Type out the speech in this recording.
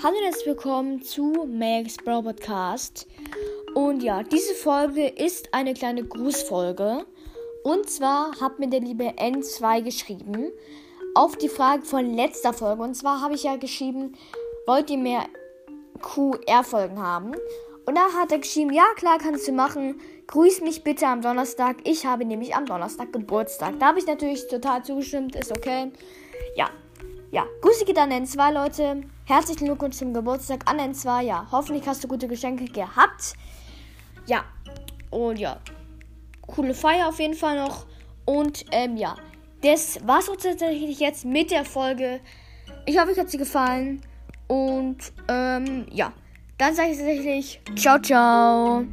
Hallo und herzlich willkommen zu Max Bro Podcast. Und ja, diese Folge ist eine kleine Grußfolge. Und zwar hat mir der liebe N2 geschrieben auf die Frage von letzter Folge. Und zwar habe ich ja geschrieben, wollt ihr mehr QR-Folgen haben? Und da hat er geschrieben, ja klar, kannst du machen. Grüß mich bitte am Donnerstag. Ich habe nämlich am Donnerstag Geburtstag. Da habe ich natürlich total zugestimmt, ist okay. Ja, ja, Grüße geht an N2, Leute. Herzlichen Glückwunsch zum Geburtstag an N2. Ja, hoffentlich hast du gute Geschenke gehabt. Ja, und ja, coole Feier auf jeden Fall noch. Und ähm, ja, das war's auch tatsächlich jetzt mit der Folge. Ich hoffe, euch hat sie gefallen. Und ähm, ja, dann sage ich tatsächlich ciao, ciao.